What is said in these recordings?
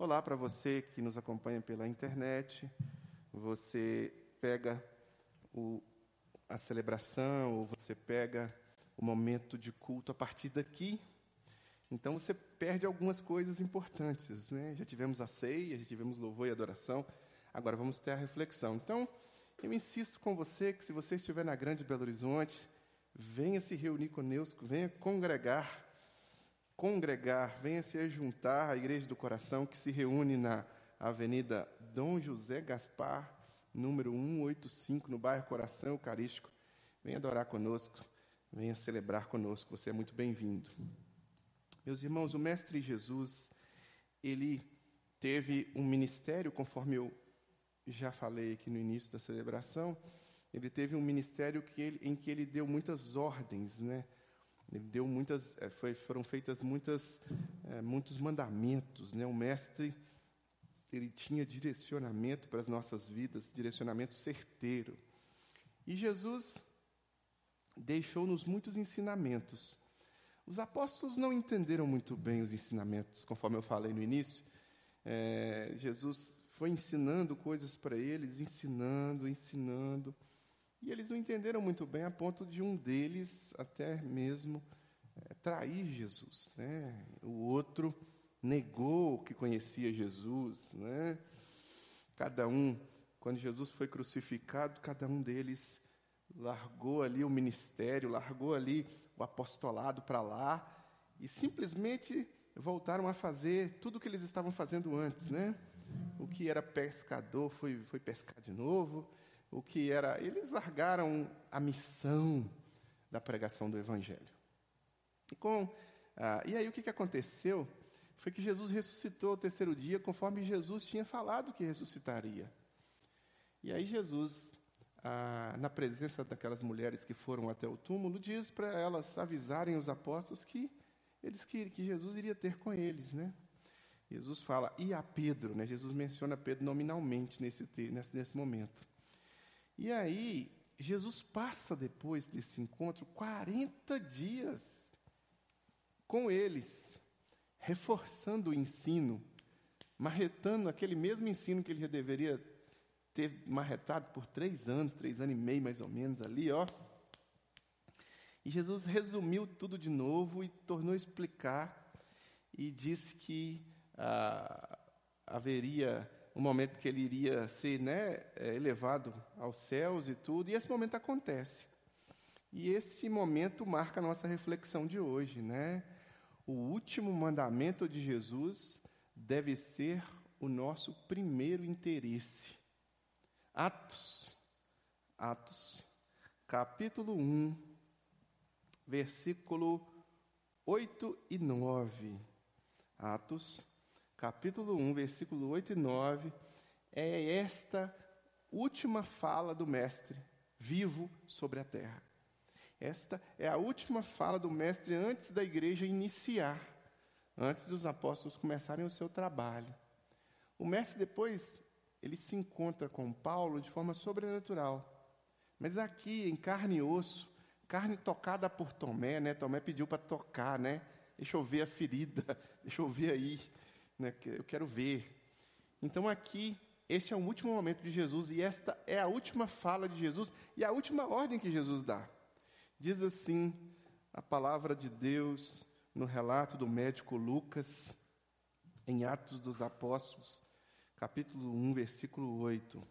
Olá para você que nos acompanha pela internet. Você pega o, a celebração, ou você pega o momento de culto a partir daqui. Então você perde algumas coisas importantes. Né? Já tivemos a ceia, já tivemos louvor e adoração. Agora vamos ter a reflexão. Então, eu insisto com você que se você estiver na Grande Belo Horizonte, venha se reunir conosco, venha congregar congregar, venha se juntar à Igreja do Coração, que se reúne na Avenida Dom José Gaspar, número 185, no bairro Coração Eucarístico. Venha adorar conosco, venha celebrar conosco, você é muito bem-vindo. Meus irmãos, o Mestre Jesus, ele teve um ministério, conforme eu já falei aqui no início da celebração, ele teve um ministério que ele, em que ele deu muitas ordens, né? Ele deu muitas, eh, foi, foram feitas muitas, é, muitos mandamentos, né? O mestre ele tinha direcionamento para as nossas vidas, direcionamento certeiro. E Jesus deixou-nos muitos ensinamentos. Os apóstolos não entenderam muito bem os ensinamentos, conforme eu falei no início. É, Jesus foi ensinando coisas para eles, ensinando, ensinando. E eles não entenderam muito bem, a ponto de um deles até mesmo é, trair Jesus. Né? O outro negou que conhecia Jesus. Né? Cada um, quando Jesus foi crucificado, cada um deles largou ali o ministério, largou ali o apostolado para lá e simplesmente voltaram a fazer tudo o que eles estavam fazendo antes, né? O que era pescador foi, foi pescar de novo, o que era. Eles largaram a missão da pregação do Evangelho. E, com, ah, e aí o que, que aconteceu? Foi que Jesus ressuscitou ao terceiro dia, conforme Jesus tinha falado que ressuscitaria. E aí Jesus, ah, na presença daquelas mulheres que foram até o túmulo, diz para elas avisarem os apóstolos que eles que, que Jesus iria ter com eles, né? Jesus fala, e a Pedro, né? Jesus menciona Pedro nominalmente nesse, nesse, nesse momento. E aí, Jesus passa depois desse encontro 40 dias com eles, reforçando o ensino, marretando aquele mesmo ensino que ele já deveria ter marretado por três anos, três anos e meio mais ou menos ali, ó. E Jesus resumiu tudo de novo e tornou a explicar e disse que ah, haveria um momento que ele iria ser né, é, elevado aos céus e tudo, e esse momento acontece. E esse momento marca a nossa reflexão de hoje, né? O último mandamento de Jesus deve ser o nosso primeiro interesse. Atos, Atos, capítulo 1, versículo 8 e 9. Atos, capítulo 1, versículo 8 e 9, é esta última fala do Mestre vivo sobre a terra. Esta é a última fala do Mestre antes da igreja iniciar, antes dos apóstolos começarem o seu trabalho. O Mestre depois, ele se encontra com Paulo de forma sobrenatural. Mas aqui, em carne e osso, carne tocada por Tomé, né? Tomé pediu para tocar, né? Deixa eu ver a ferida, deixa eu ver aí né, eu quero ver. Então aqui, este é o último momento de Jesus e esta é a última fala de Jesus e a última ordem que Jesus dá. Diz assim a palavra de Deus no relato do médico Lucas, em Atos dos Apóstolos, capítulo 1, versículo 8.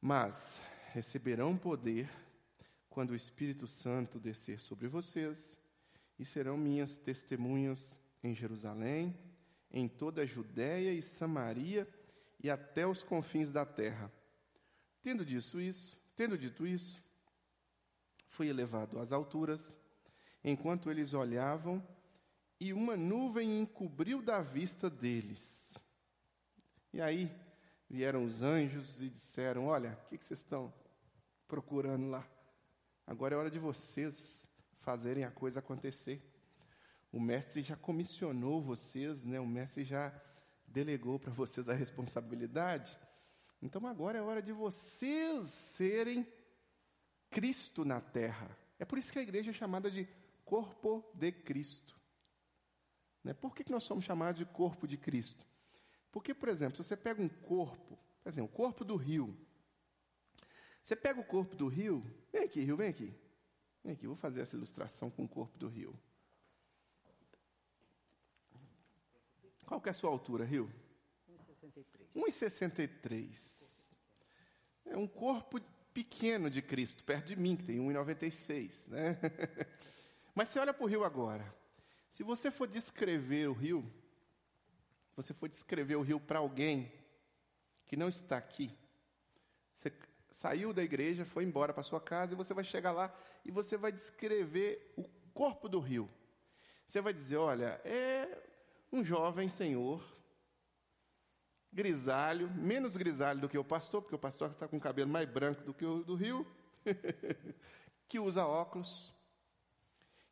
Mas receberão poder quando o Espírito Santo descer sobre vocês, e serão minhas testemunhas em Jerusalém, em toda a Judéia e Samaria e até os confins da terra. Tendo dito isso, tendo dito isso, fui elevado às alturas, enquanto eles olhavam, e uma nuvem encobriu da vista deles. E aí vieram os anjos e disseram: Olha, o que, que vocês estão procurando lá? Agora é hora de vocês fazerem a coisa acontecer. O mestre já comissionou vocês, né? o mestre já delegou para vocês a responsabilidade. Então agora é hora de vocês serem Cristo na terra. É por isso que a igreja é chamada de corpo de Cristo. Né? Por que, que nós somos chamados de corpo de Cristo? Porque, por exemplo, se você pega um corpo, por exemplo, o corpo do rio. Você pega o corpo do rio, vem aqui, rio, vem aqui. Vem aqui, vou fazer essa ilustração com o corpo do rio. Qual que é a sua altura, Rio? 1,63. 1,63. É um corpo pequeno de Cristo, perto de mim, que tem 1,96. Né? Mas você olha para o rio agora. Se você for descrever o rio, você for descrever o rio para alguém que não está aqui, você saiu da igreja, foi embora para sua casa e você vai chegar lá e você vai descrever o corpo do rio. Você vai dizer: olha, é um jovem senhor, grisalho, menos grisalho do que o pastor, porque o pastor está com o cabelo mais branco do que o do rio, que usa óculos,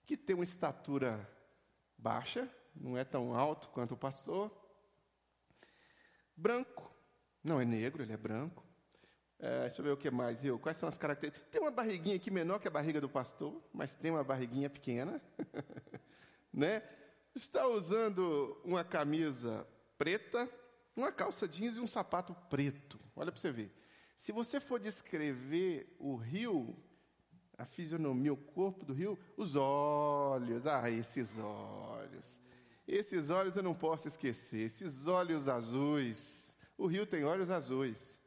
que tem uma estatura baixa, não é tão alto quanto o pastor. Branco, não é negro, ele é branco. É, deixa eu ver o que mais, viu? Quais são as características? Tem uma barriguinha aqui menor que a barriga do pastor, mas tem uma barriguinha pequena. né? Está usando uma camisa preta, uma calça jeans e um sapato preto. Olha para você ver. Se você for descrever o rio, a fisionomia, o corpo do rio, os olhos, ah, esses olhos. Esses olhos eu não posso esquecer, esses olhos azuis. O rio tem olhos azuis.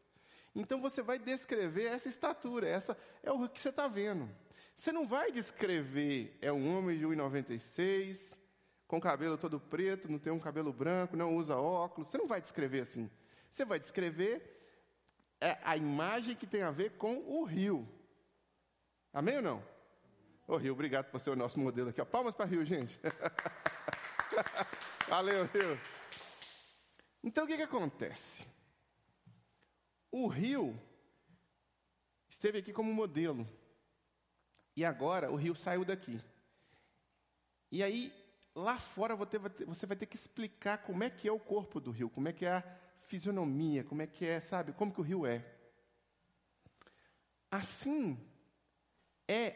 Então você vai descrever essa estatura, essa é o que você está vendo. Você não vai descrever, é um homem de 1,96, com cabelo todo preto, não tem um cabelo branco, não usa óculos. Você não vai descrever assim. Você vai descrever é, a imagem que tem a ver com o rio. Amém ou não? Ô Rio, obrigado por ser o nosso modelo aqui. Palmas para Rio, gente. Valeu, Rio. Então o que, que acontece? O Rio esteve aqui como modelo. E agora o Rio saiu daqui. E aí, lá fora, você vai ter que explicar como é que é o corpo do Rio, como é que é a fisionomia, como é que é, sabe, como que o Rio é. Assim, é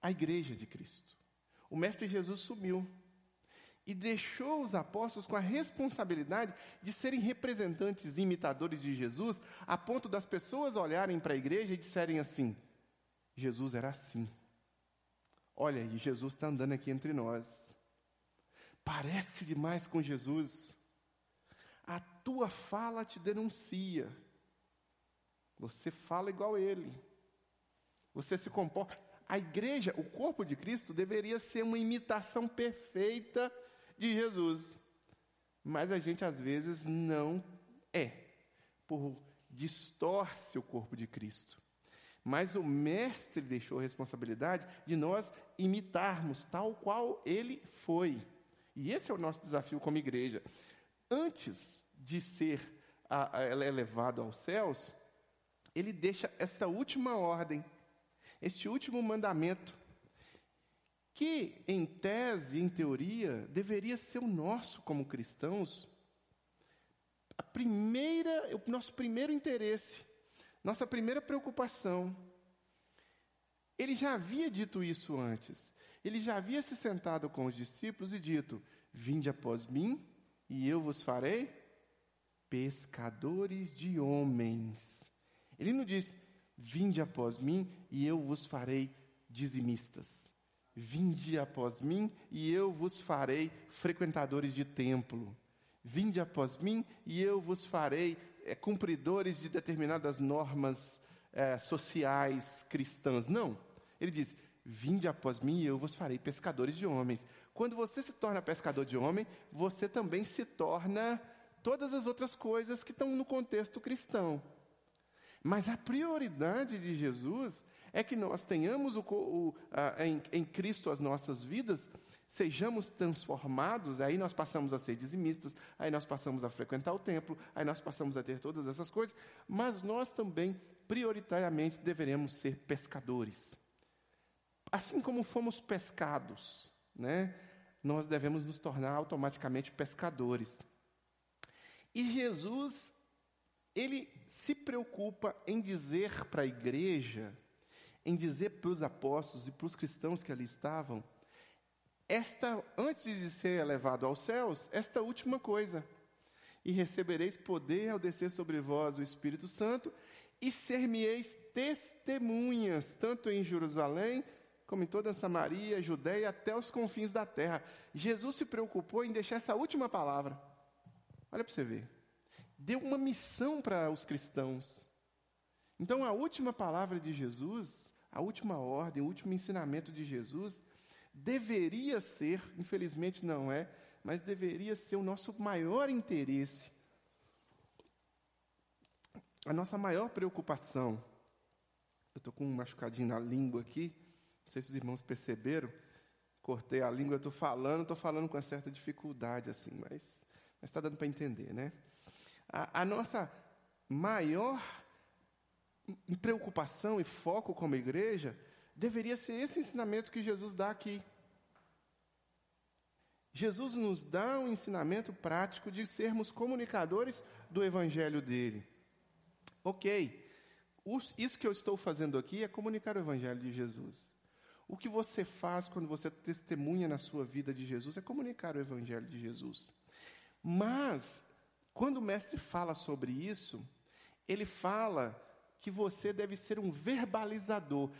a igreja de Cristo. O Mestre Jesus sumiu e deixou os apóstolos com a responsabilidade de serem representantes e imitadores de Jesus, a ponto das pessoas olharem para a igreja e disserem assim: Jesus era assim. Olha aí, Jesus está andando aqui entre nós. Parece demais com Jesus. A tua fala te denuncia. Você fala igual ele. Você se comporta. A igreja, o corpo de Cristo, deveria ser uma imitação perfeita de Jesus. Mas a gente às vezes não é, por distorce o corpo de Cristo. Mas o Mestre deixou a responsabilidade de nós imitarmos tal qual ele foi. E esse é o nosso desafio como igreja. Antes de ser a, a, elevado aos céus, ele deixa essa última ordem este último mandamento, que em tese, em teoria, deveria ser o nosso como cristãos, a primeira, o nosso primeiro interesse, nossa primeira preocupação. Ele já havia dito isso antes. Ele já havia se sentado com os discípulos e dito: Vinde após mim, e eu vos farei pescadores de homens. Ele não disse: Vinde após mim e eu vos farei dizimistas. Vinde após mim e eu vos farei frequentadores de templo. Vinde após mim e eu vos farei é, cumpridores de determinadas normas é, sociais cristãs. Não. Ele diz: Vinde após mim e eu vos farei pescadores de homens. Quando você se torna pescador de homem, você também se torna todas as outras coisas que estão no contexto cristão. Mas a prioridade de Jesus é que nós tenhamos o, o, a, em, em Cristo as nossas vidas, sejamos transformados, aí nós passamos a ser dizimistas, aí nós passamos a frequentar o templo, aí nós passamos a ter todas essas coisas, mas nós também, prioritariamente, deveremos ser pescadores. Assim como fomos pescados, né, nós devemos nos tornar automaticamente pescadores. E Jesus ele se preocupa em dizer para a igreja, em dizer para os apóstolos e para os cristãos que ali estavam, esta, antes de ser elevado aos céus, esta última coisa. E recebereis poder ao descer sobre vós o Espírito Santo, e ser-me-eis testemunhas, tanto em Jerusalém, como em toda Samaria, Judeia, até os confins da terra. Jesus se preocupou em deixar essa última palavra. Olha para você ver. Deu uma missão para os cristãos. Então, a última palavra de Jesus, a última ordem, o último ensinamento de Jesus, deveria ser, infelizmente não é, mas deveria ser o nosso maior interesse, a nossa maior preocupação. Eu estou com um machucadinho na língua aqui, não sei se os irmãos perceberam, cortei a língua, estou falando, estou falando com uma certa dificuldade, assim, mas está dando para entender, né? A, a nossa maior preocupação e foco como igreja deveria ser esse ensinamento que Jesus dá aqui. Jesus nos dá um ensinamento prático de sermos comunicadores do evangelho dele. Ok, isso que eu estou fazendo aqui é comunicar o evangelho de Jesus. O que você faz quando você testemunha na sua vida de Jesus é comunicar o evangelho de Jesus. Mas, quando o mestre fala sobre isso, ele fala que você deve ser um verbalizador,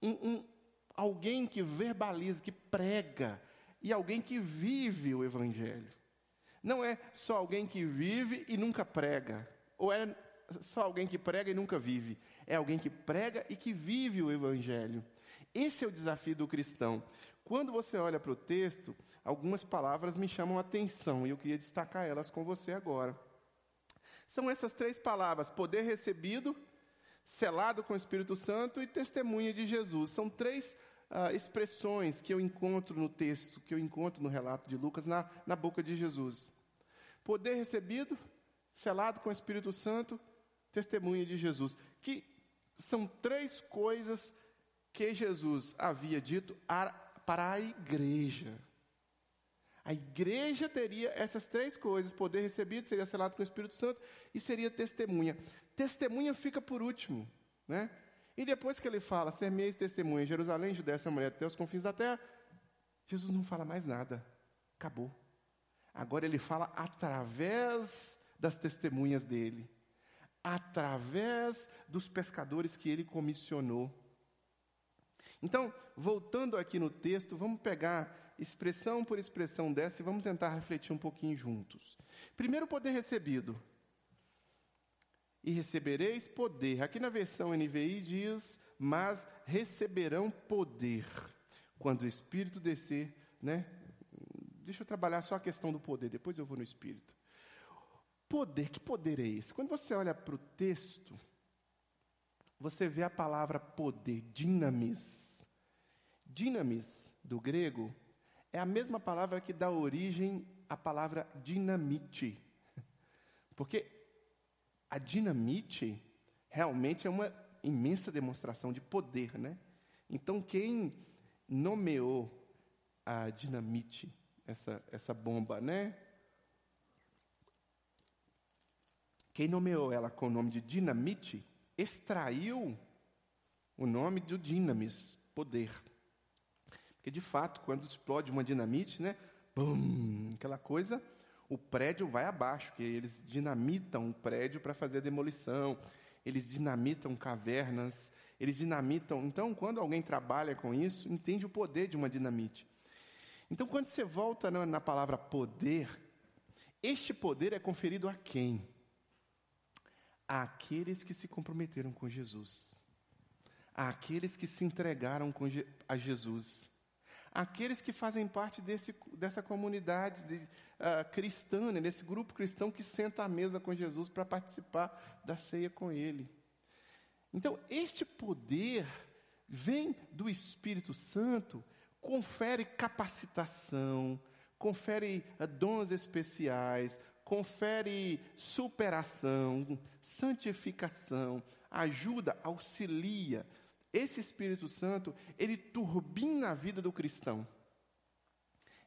um, um, alguém que verbaliza, que prega, e alguém que vive o Evangelho. Não é só alguém que vive e nunca prega, ou é só alguém que prega e nunca vive. É alguém que prega e que vive o Evangelho. Esse é o desafio do cristão. Quando você olha para o texto, algumas palavras me chamam a atenção e eu queria destacar elas com você agora. São essas três palavras: poder recebido, selado com o Espírito Santo e testemunha de Jesus. São três uh, expressões que eu encontro no texto, que eu encontro no relato de Lucas, na, na boca de Jesus. Poder recebido, selado com o Espírito Santo, testemunha de Jesus. Que são três coisas que Jesus havia dito para a igreja. A igreja teria essas três coisas: poder recebido, seria selado com o Espírito Santo e seria testemunha. Testemunha fica por último, né? E depois que ele fala, ser meis testemunha em Jerusalém, Judéia, Samaria, até os confins da terra, Jesus não fala mais nada. Acabou. Agora ele fala através das testemunhas dele, através dos pescadores que ele comissionou. Então, voltando aqui no texto, vamos pegar expressão por expressão dessa e vamos tentar refletir um pouquinho juntos. Primeiro, poder recebido e recebereis poder. Aqui na versão NVI diz: mas receberão poder quando o Espírito descer, né? Deixa eu trabalhar só a questão do poder, depois eu vou no Espírito. Poder, que poder é esse? Quando você olha para o texto, você vê a palavra poder, dinamis. Dinamis, do grego, é a mesma palavra que dá origem à palavra dinamite. Porque a dinamite realmente é uma imensa demonstração de poder, né? Então, quem nomeou a dinamite, essa, essa bomba, né? Quem nomeou ela com o nome de dinamite, extraiu o nome do dinamis, poder. Porque, de fato, quando explode uma dinamite, né? Bum, aquela coisa o prédio vai abaixo, que eles dinamitam o prédio para fazer a demolição, eles dinamitam cavernas, eles dinamitam. Então, quando alguém trabalha com isso, entende o poder de uma dinamite. Então, quando você volta na, palavra poder, este poder é conferido a quem? Àqueles que se comprometeram com Jesus, àqueles que se entregaram a Jesus aqueles que fazem parte desse, dessa comunidade de, uh, cristã, né, desse grupo cristão que senta à mesa com Jesus para participar da ceia com Ele. Então, este poder vem do Espírito Santo, confere capacitação, confere uh, dons especiais, confere superação, santificação, ajuda, auxilia, esse Espírito Santo, ele turbina a vida do cristão.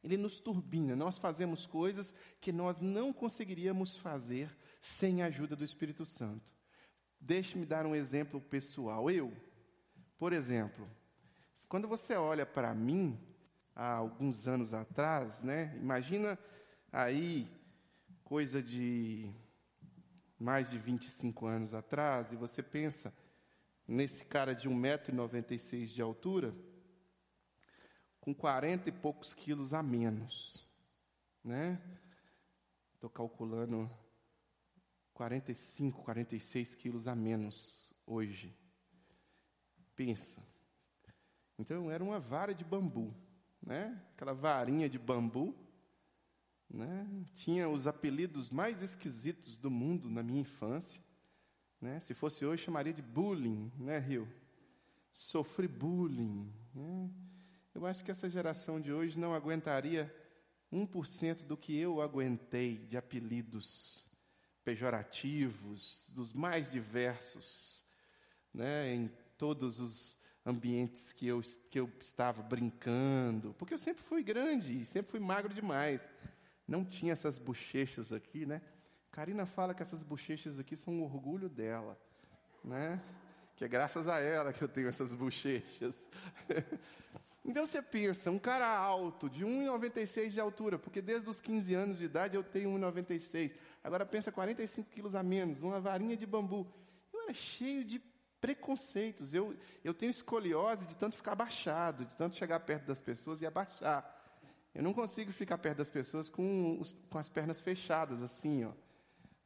Ele nos turbina. Nós fazemos coisas que nós não conseguiríamos fazer sem a ajuda do Espírito Santo. Deixe-me dar um exemplo pessoal. Eu, por exemplo, quando você olha para mim, há alguns anos atrás, né? Imagina aí coisa de mais de 25 anos atrás, e você pensa nesse cara de 1,96m de altura, com 40 e poucos quilos a menos, né? Estou calculando 45, 46 quilos a menos hoje. Pensa. Então era uma vara de bambu, né? Aquela varinha de bambu, né? Tinha os apelidos mais esquisitos do mundo na minha infância, né? Se fosse hoje chamaria de bullying, né, Rio? Sofri bullying, né? Eu acho que essa geração de hoje não aguentaria 1% do que eu aguentei de apelidos pejorativos, dos mais diversos, né, em todos os ambientes que eu, que eu estava brincando, porque eu sempre fui grande sempre fui magro demais. Não tinha essas bochechas aqui, né? Karina fala que essas bochechas aqui são um orgulho dela, né? Que é graças a ela que eu tenho essas bochechas. Então você pensa, um cara alto, de 1,96 de altura, porque desde os 15 anos de idade eu tenho 1,96. Agora pensa 45 quilos a menos, uma varinha de bambu. Eu era cheio de preconceitos. Eu, eu tenho escoliose de tanto ficar abaixado, de tanto chegar perto das pessoas e abaixar. Eu não consigo ficar perto das pessoas com, os, com as pernas fechadas, assim, ó.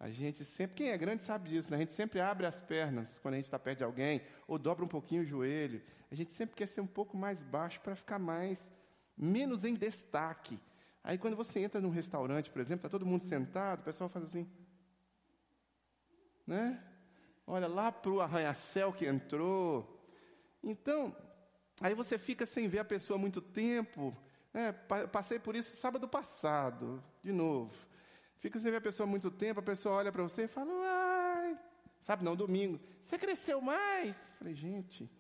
A gente sempre, quem é grande sabe disso, né? A gente sempre abre as pernas quando a gente está perto de alguém, ou dobra um pouquinho o joelho. A gente sempre quer ser um pouco mais baixo para ficar mais, menos em destaque. Aí quando você entra num restaurante, por exemplo, está todo mundo sentado, o pessoal faz assim. Né? Olha lá para o arranha-céu que entrou. Então, aí você fica sem ver a pessoa há muito tempo. Né? Passei por isso sábado passado, de novo. Fica sem ver a pessoa muito tempo, a pessoa olha para você e fala, ai, sabe, não, domingo, você cresceu mais? Falei, gente,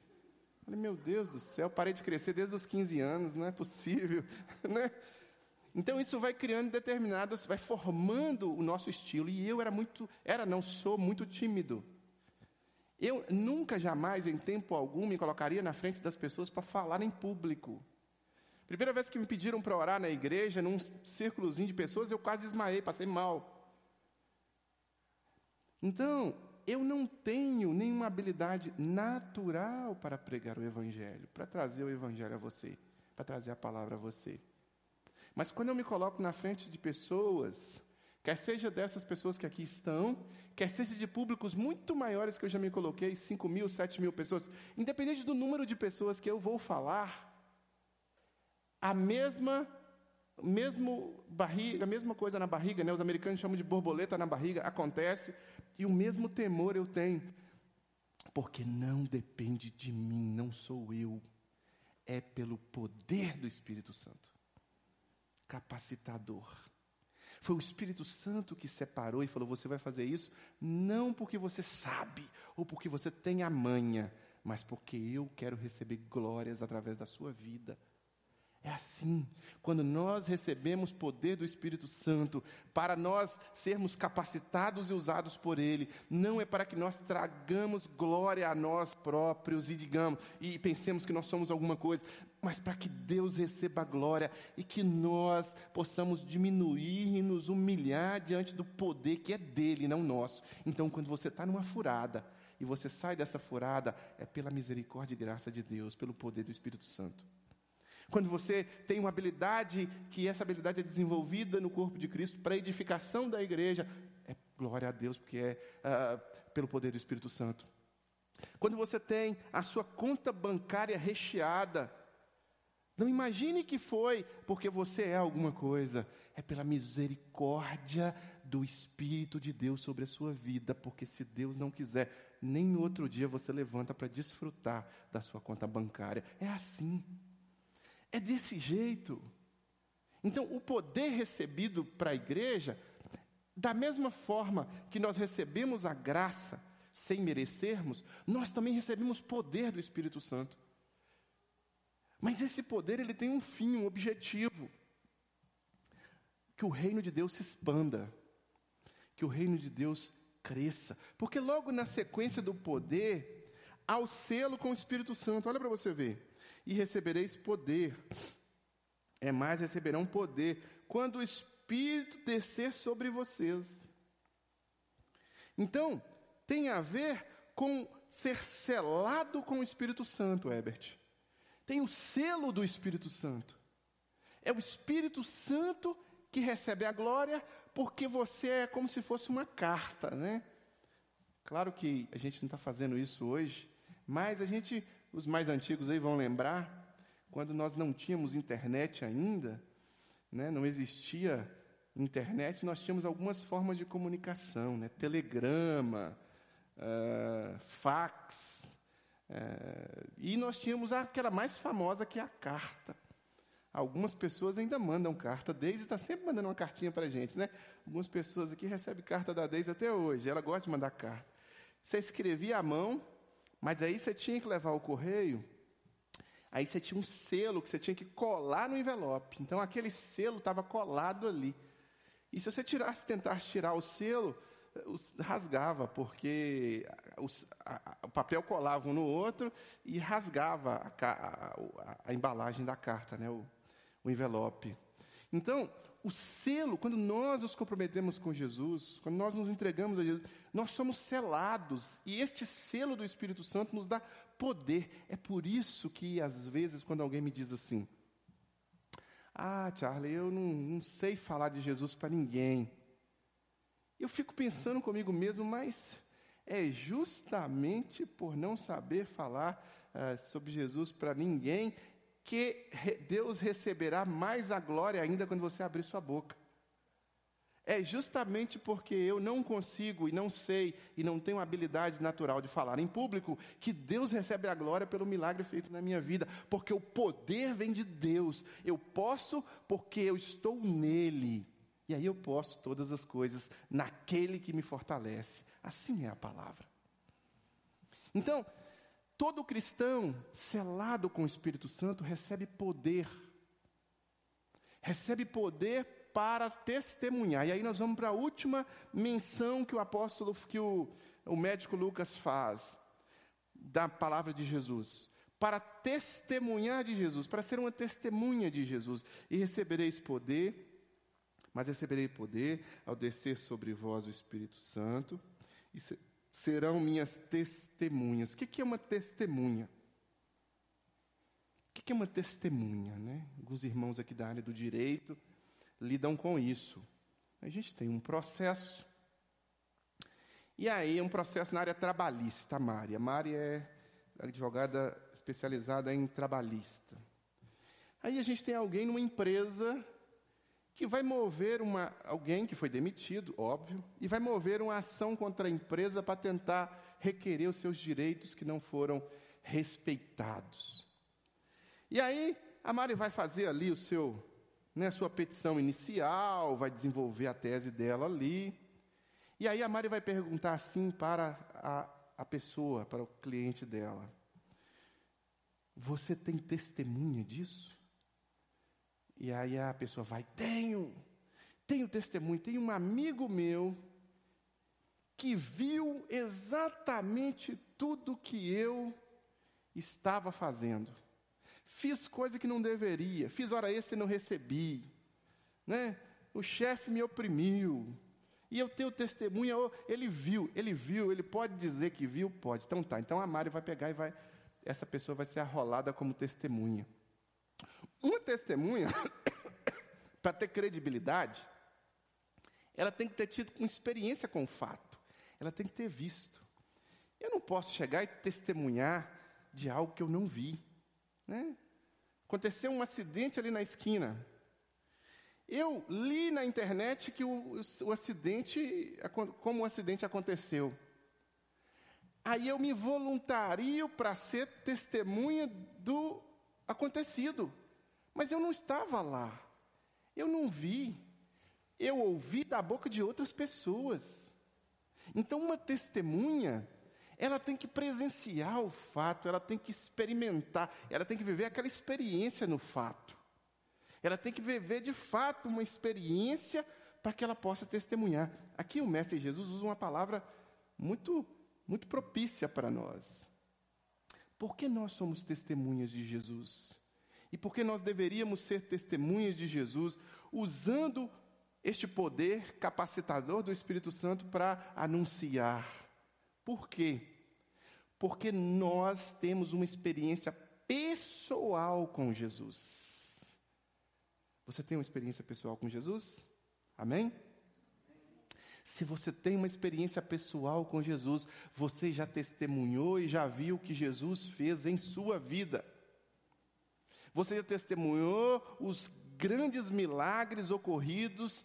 falei, meu Deus do céu, parei de crescer desde os 15 anos, não é possível, né? Então isso vai criando determinados, vai formando o nosso estilo. E eu era muito, era não sou muito tímido. Eu nunca jamais, em tempo algum, me colocaria na frente das pessoas para falar em público. Primeira vez que me pediram para orar na igreja, num círculozinho de pessoas, eu quase desmaiei, passei mal. Então, eu não tenho nenhuma habilidade natural para pregar o Evangelho, para trazer o Evangelho a você, para trazer a palavra a você. Mas quando eu me coloco na frente de pessoas, quer seja dessas pessoas que aqui estão, quer seja de públicos muito maiores que eu já me coloquei, 5 mil, 7 mil pessoas, independente do número de pessoas que eu vou falar, a mesma mesmo barriga, a mesma coisa na barriga, né? Os americanos chamam de borboleta na barriga, acontece, e o mesmo temor eu tenho. Porque não depende de mim, não sou eu. É pelo poder do Espírito Santo. Capacitador. Foi o Espírito Santo que separou e falou: você vai fazer isso não porque você sabe ou porque você tem a manha, mas porque eu quero receber glórias através da sua vida. É assim, quando nós recebemos poder do Espírito Santo, para nós sermos capacitados e usados por Ele, não é para que nós tragamos glória a nós próprios e digamos, e pensemos que nós somos alguma coisa, mas para que Deus receba glória e que nós possamos diminuir e nos humilhar diante do poder que é dele, não nosso. Então, quando você está numa furada, e você sai dessa furada, é pela misericórdia e graça de Deus, pelo poder do Espírito Santo. Quando você tem uma habilidade, que essa habilidade é desenvolvida no corpo de Cristo para edificação da igreja, é glória a Deus, porque é uh, pelo poder do Espírito Santo. Quando você tem a sua conta bancária recheada, não imagine que foi porque você é alguma coisa, é pela misericórdia do Espírito de Deus sobre a sua vida, porque se Deus não quiser, nem outro dia você levanta para desfrutar da sua conta bancária. É assim. É desse jeito. Então, o poder recebido para a igreja, da mesma forma que nós recebemos a graça sem merecermos, nós também recebemos poder do Espírito Santo. Mas esse poder ele tem um fim, um objetivo. Que o reino de Deus se expanda, que o reino de Deus cresça. Porque logo na sequência do poder, há o selo com o Espírito Santo. Olha para você ver e recebereis poder é mais receberão poder quando o Espírito descer sobre vocês. Então, tem a ver com ser selado com o Espírito Santo, Herbert. Tem o selo do Espírito Santo. É o Espírito Santo que recebe a glória, porque você é como se fosse uma carta, né? Claro que a gente não está fazendo isso hoje, mas a gente, os mais antigos aí vão lembrar, quando nós não tínhamos internet ainda, né, não existia internet, nós tínhamos algumas formas de comunicação, né, telegrama, uh, fax, uh, e nós tínhamos aquela mais famosa que é a carta. Algumas pessoas ainda mandam carta. Deise está sempre mandando uma cartinha para a gente, né? Algumas pessoas aqui recebem carta da Deise até hoje. Ela gosta de mandar carta. Você escrevia à mão, mas aí você tinha que levar o correio. Aí você tinha um selo que você tinha que colar no envelope. Então aquele selo estava colado ali. E se você tirasse, tentasse tirar o selo, rasgava, porque os, a, a, o papel colava um no outro e rasgava a, a embalagem da carta, né? o, o envelope. Então, o selo, quando nós nos comprometemos com Jesus, quando nós nos entregamos a Jesus, nós somos selados. E este selo do Espírito Santo nos dá poder. É por isso que, às vezes, quando alguém me diz assim: Ah, Charlie, eu não, não sei falar de Jesus para ninguém. Eu fico pensando comigo mesmo, mas é justamente por não saber falar uh, sobre Jesus para ninguém que Deus receberá mais a glória ainda quando você abrir sua boca. É justamente porque eu não consigo e não sei e não tenho habilidade natural de falar em público que Deus recebe a glória pelo milagre feito na minha vida, porque o poder vem de Deus. Eu posso porque eu estou nele. E aí eu posso todas as coisas naquele que me fortalece. Assim é a palavra. Então, Todo cristão selado com o Espírito Santo recebe poder. Recebe poder para testemunhar. E aí nós vamos para a última menção que o apóstolo, que o, o médico Lucas faz da palavra de Jesus. Para testemunhar de Jesus, para ser uma testemunha de Jesus. E recebereis poder, mas receberei poder ao descer sobre vós o Espírito Santo. E serão minhas testemunhas. O que é uma testemunha? O que é uma testemunha? Né? Alguns irmãos aqui da área do direito lidam com isso. A gente tem um processo. E aí, um processo na área trabalhista, a Mari. A é advogada especializada em trabalhista. Aí a gente tem alguém numa empresa que vai mover uma, alguém que foi demitido, óbvio, e vai mover uma ação contra a empresa para tentar requerer os seus direitos que não foram respeitados. E aí, a Mari vai fazer ali o seu, né, sua petição inicial, vai desenvolver a tese dela ali. E aí a Mari vai perguntar assim para a, a pessoa, para o cliente dela: Você tem testemunha disso? E aí a pessoa vai: Tenho, tenho testemunho, tem um amigo meu que viu exatamente tudo que eu estava fazendo. Fiz coisa que não deveria, fiz hora extra e não recebi. Né? O chefe me oprimiu. E eu tenho testemunha, ele viu, ele viu, ele pode dizer que viu? Pode. Então tá, então a Mari vai pegar e vai, essa pessoa vai ser arrolada como testemunha. Uma testemunha, para ter credibilidade, ela tem que ter tido uma experiência com o fato, ela tem que ter visto. Eu não posso chegar e testemunhar de algo que eu não vi. Né? Aconteceu um acidente ali na esquina. Eu li na internet que o, o acidente, como o acidente aconteceu. Aí eu me voluntario para ser testemunha do acontecido. Mas eu não estava lá. Eu não vi. Eu ouvi da boca de outras pessoas. Então, uma testemunha, ela tem que presenciar o fato, ela tem que experimentar, ela tem que viver aquela experiência no fato. Ela tem que viver de fato uma experiência para que ela possa testemunhar. Aqui o mestre Jesus usa uma palavra muito muito propícia para nós. Por que nós somos testemunhas de Jesus? E porque nós deveríamos ser testemunhas de Jesus, usando este poder capacitador do Espírito Santo para anunciar. Por quê? Porque nós temos uma experiência pessoal com Jesus. Você tem uma experiência pessoal com Jesus? Amém? Se você tem uma experiência pessoal com Jesus, você já testemunhou e já viu o que Jesus fez em sua vida. Você já testemunhou os grandes milagres ocorridos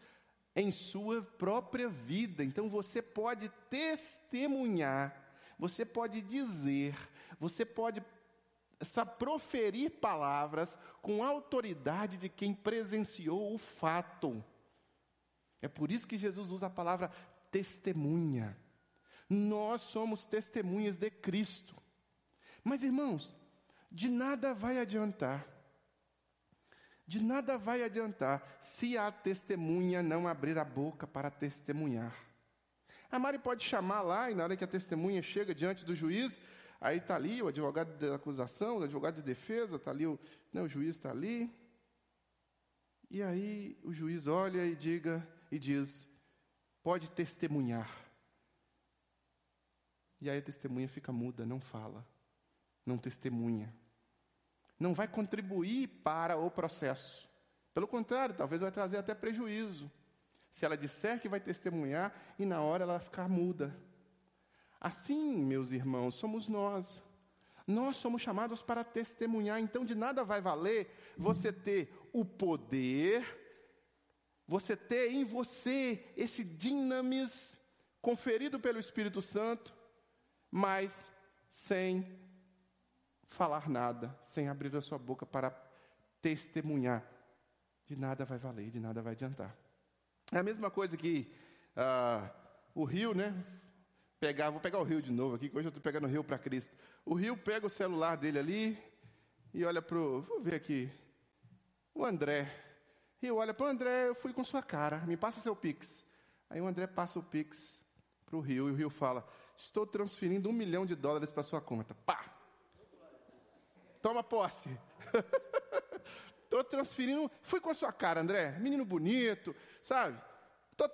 em sua própria vida. Então você pode testemunhar, você pode dizer, você pode proferir palavras com autoridade de quem presenciou o fato. É por isso que Jesus usa a palavra testemunha. Nós somos testemunhas de Cristo. Mas, irmãos, de nada vai adiantar. De nada vai adiantar se a testemunha não abrir a boca para testemunhar. A Mari pode chamar lá, e na hora que a testemunha chega diante do juiz, aí está ali o advogado da acusação, o advogado de defesa, está ali, o, né, o juiz está ali. E aí o juiz olha e diga: e diz: pode testemunhar. E aí a testemunha fica muda, não fala, não testemunha. Não vai contribuir para o processo. Pelo contrário, talvez vai trazer até prejuízo. Se ela disser que vai testemunhar e na hora ela ficar muda. Assim, meus irmãos, somos nós. Nós somos chamados para testemunhar, então de nada vai valer você ter o poder você ter em você esse dinamis conferido pelo Espírito Santo, mas sem falar nada, sem abrir a sua boca para testemunhar. De nada vai valer, de nada vai adiantar. É a mesma coisa que ah, o rio, né? Pegar, vou pegar o rio de novo aqui, que hoje eu estou pegando o rio para Cristo. O rio pega o celular dele ali e olha para o. Vou ver aqui. O André. E olha para o André, eu fui com sua cara, me passa seu Pix. Aí o André passa o Pix para o Rio, e o Rio fala: Estou transferindo um milhão de dólares para sua conta. Pá! Toma posse. Estou transferindo. Fui com a sua cara, André. Menino bonito, sabe? Estou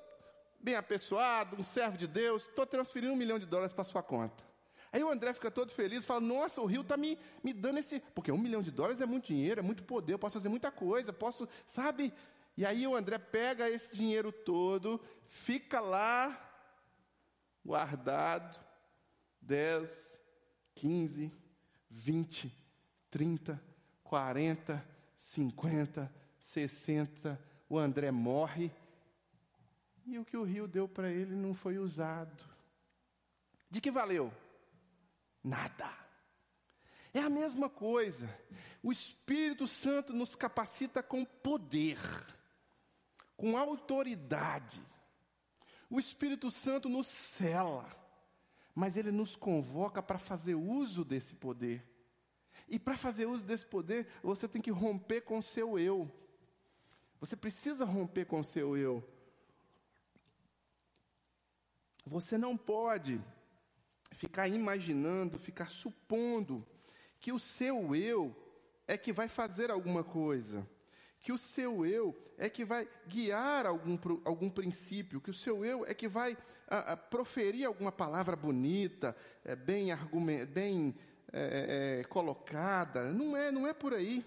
bem apessoado, um servo de Deus. Estou transferindo um milhão de dólares para sua conta. Aí o André fica todo feliz, fala: Nossa, o Rio está me, me dando esse. Porque um milhão de dólares é muito dinheiro, é muito poder, eu posso fazer muita coisa, posso, sabe? E aí o André pega esse dinheiro todo, fica lá, guardado, 10, 15, 20, 30, 40, 50, 60. O André morre. E o que o rio deu para ele não foi usado. De que valeu? Nada. É a mesma coisa. O Espírito Santo nos capacita com poder, com autoridade. O Espírito Santo nos cela, mas ele nos convoca para fazer uso desse poder. E para fazer uso desse poder, você tem que romper com o seu eu. Você precisa romper com o seu eu. Você não pode ficar imaginando, ficar supondo que o seu eu é que vai fazer alguma coisa, que o seu eu é que vai guiar algum, algum princípio, que o seu eu é que vai a, a, proferir alguma palavra bonita, é, bem, argument, bem é, é, colocada. Não é, não é por aí.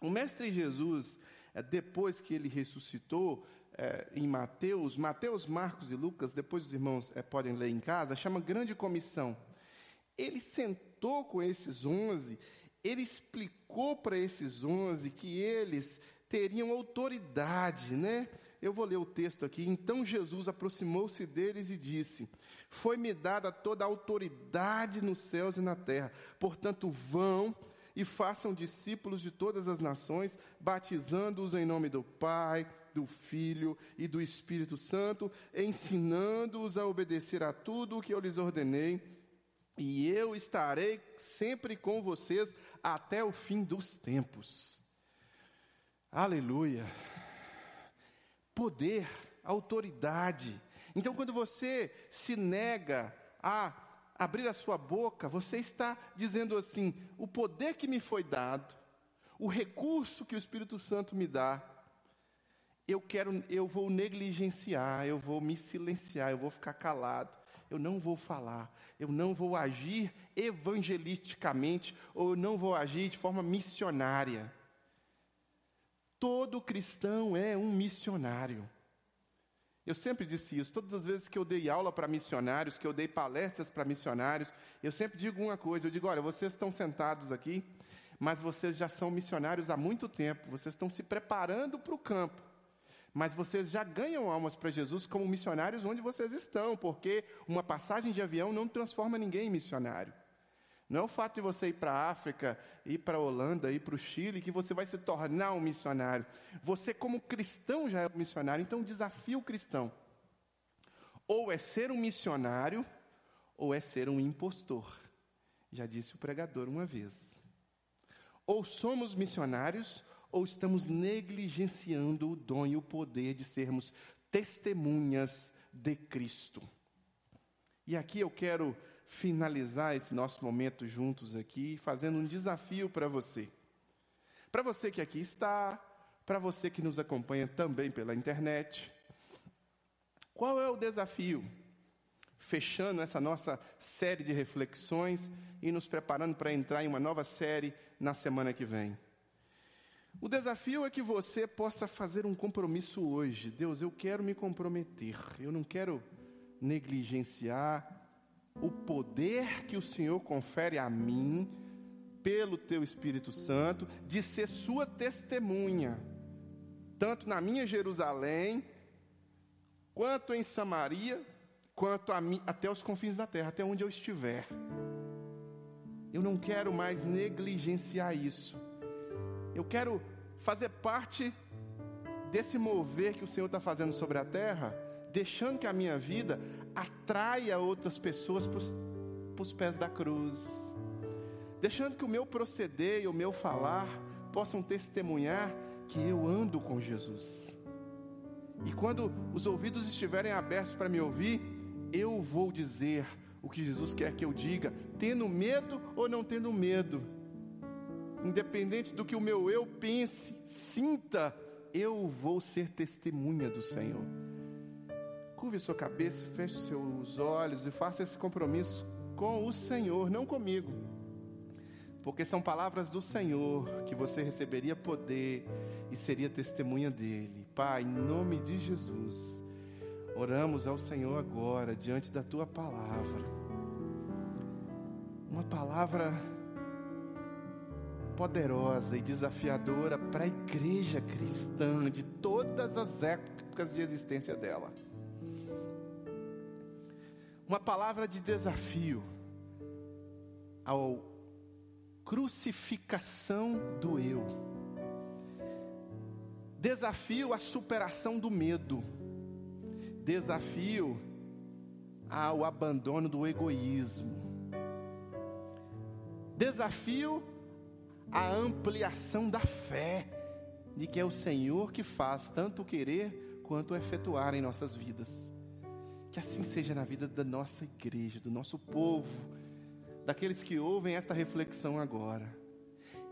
O Mestre Jesus, é, depois que ele ressuscitou, é, em Mateus, Mateus, Marcos e Lucas, depois os irmãos é, podem ler em casa, chama Grande Comissão. Ele sentou com esses onze, ele explicou para esses onze que eles teriam autoridade, né? Eu vou ler o texto aqui. Então Jesus aproximou-se deles e disse: Foi-me dada toda a autoridade nos céus e na terra. Portanto, vão e façam discípulos de todas as nações, batizando-os em nome do Pai, do Filho e do Espírito Santo, ensinando-os a obedecer a tudo o que eu lhes ordenei, e eu estarei sempre com vocês até o fim dos tempos. Aleluia. Poder, autoridade. Então, quando você se nega a abrir a sua boca, você está dizendo assim: o poder que me foi dado, o recurso que o Espírito Santo me dá, eu quero, eu vou negligenciar, eu vou me silenciar, eu vou ficar calado, eu não vou falar, eu não vou agir evangelisticamente, ou eu não vou agir de forma missionária. Todo cristão é um missionário. Eu sempre disse isso, todas as vezes que eu dei aula para missionários, que eu dei palestras para missionários, eu sempre digo uma coisa: eu digo, olha, vocês estão sentados aqui, mas vocês já são missionários há muito tempo, vocês estão se preparando para o campo, mas vocês já ganham almas para Jesus como missionários onde vocês estão, porque uma passagem de avião não transforma ninguém em missionário. Não é o fato de você ir para a África, ir para a Holanda, ir para o Chile, que você vai se tornar um missionário. Você, como cristão, já é um missionário. Então, desafio cristão ou é ser um missionário, ou é ser um impostor. Já disse o pregador uma vez. Ou somos missionários, ou estamos negligenciando o dom e o poder de sermos testemunhas de Cristo. E aqui eu quero finalizar esse nosso momento juntos aqui, fazendo um desafio para você. Para você que aqui está, para você que nos acompanha também pela internet. Qual é o desafio? Fechando essa nossa série de reflexões e nos preparando para entrar em uma nova série na semana que vem. O desafio é que você possa fazer um compromisso hoje. Deus, eu quero me comprometer. Eu não quero negligenciar o poder que o Senhor confere a mim, pelo teu Espírito Santo, de ser sua testemunha, tanto na minha Jerusalém, quanto em Samaria, quanto mim, até os confins da terra, até onde eu estiver. Eu não quero mais negligenciar isso. Eu quero fazer parte desse mover que o Senhor está fazendo sobre a terra, deixando que a minha vida atraia outras pessoas para os pés da cruz, deixando que o meu proceder e o meu falar possam testemunhar que eu ando com Jesus. E quando os ouvidos estiverem abertos para me ouvir, eu vou dizer o que Jesus quer que eu diga, tendo medo ou não tendo medo. Independente do que o meu eu pense, sinta, eu vou ser testemunha do Senhor curve sua cabeça, feche seus olhos e faça esse compromisso com o Senhor, não comigo. Porque são palavras do Senhor que você receberia poder e seria testemunha dele. Pai, em nome de Jesus, oramos ao Senhor agora diante da tua palavra. Uma palavra poderosa e desafiadora para a igreja cristã de todas as épocas de existência dela uma palavra de desafio ao crucificação do eu. Desafio à superação do medo. Desafio ao abandono do egoísmo. Desafio à ampliação da fé de que é o Senhor que faz tanto querer quanto efetuar em nossas vidas. Que assim seja na vida da nossa igreja, do nosso povo, daqueles que ouvem esta reflexão agora.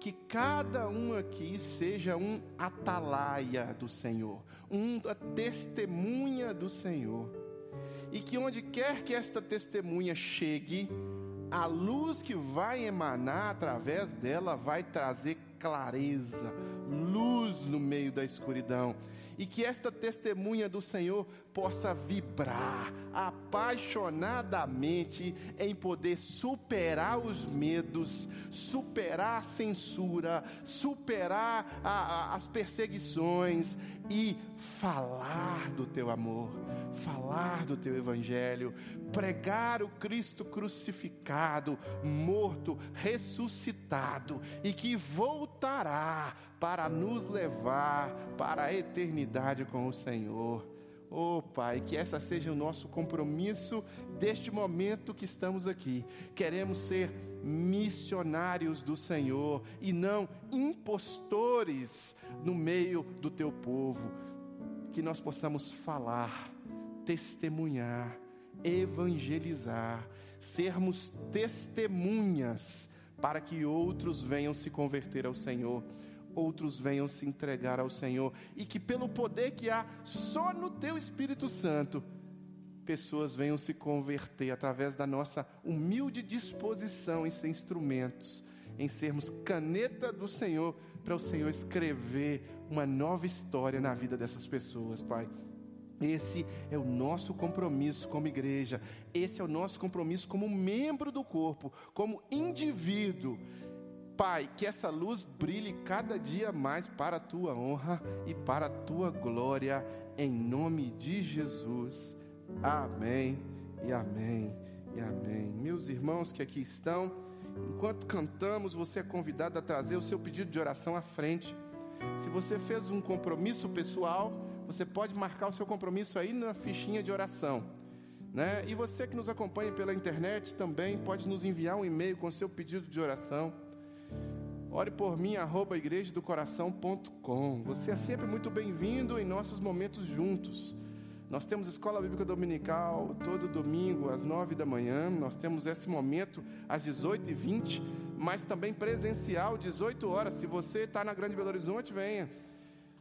Que cada um aqui seja um atalaia do Senhor, uma testemunha do Senhor. E que onde quer que esta testemunha chegue, a luz que vai emanar através dela vai trazer clareza, luz no meio da escuridão e que esta testemunha do Senhor possa vibrar apaixonadamente em poder superar os medos, superar a censura, superar a, a, as perseguições e falar do teu amor, falar do teu evangelho, pregar o Cristo crucificado, morto, ressuscitado e que voltará para nos levar para a eternidade com o Senhor. Oh Pai, que essa seja o nosso compromisso deste momento que estamos aqui. Queremos ser missionários do Senhor e não impostores no meio do teu povo. Que nós possamos falar, testemunhar, evangelizar, sermos testemunhas para que outros venham se converter ao Senhor. Outros venham se entregar ao Senhor e que, pelo poder que há só no Teu Espírito Santo, pessoas venham se converter através da nossa humilde disposição em ser instrumentos, em sermos caneta do Senhor, para o Senhor escrever uma nova história na vida dessas pessoas, Pai. Esse é o nosso compromisso como igreja, esse é o nosso compromisso como membro do corpo, como indivíduo. Pai, que essa luz brilhe cada dia mais para a tua honra e para a tua glória, em nome de Jesus. Amém e amém e amém. Meus irmãos que aqui estão, enquanto cantamos, você é convidado a trazer o seu pedido de oração à frente. Se você fez um compromisso pessoal, você pode marcar o seu compromisso aí na fichinha de oração. Né? E você que nos acompanha pela internet também pode nos enviar um e-mail com o seu pedido de oração. Ore por mim, arroba igrejadocoração.com. Você é sempre muito bem-vindo em nossos momentos juntos. Nós temos escola bíblica dominical todo domingo às nove da manhã. Nós temos esse momento às 18h20, mas também presencial, 18 horas. Se você está na Grande Belo Horizonte, venha.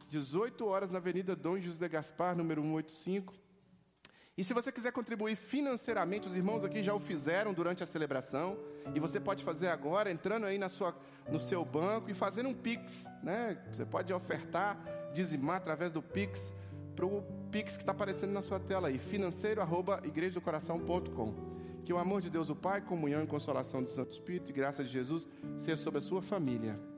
18 horas na Avenida Dom José Gaspar, número 185. E se você quiser contribuir financeiramente, os irmãos aqui já o fizeram durante a celebração, e você pode fazer agora, entrando aí na sua, no seu banco e fazendo um Pix. Né? Você pode ofertar, dizimar através do Pix, para o Pix que está aparecendo na sua tela aí, financeiro. Que o amor de Deus, o Pai, comunhão e consolação do Santo Espírito e graça de Jesus seja sobre a sua família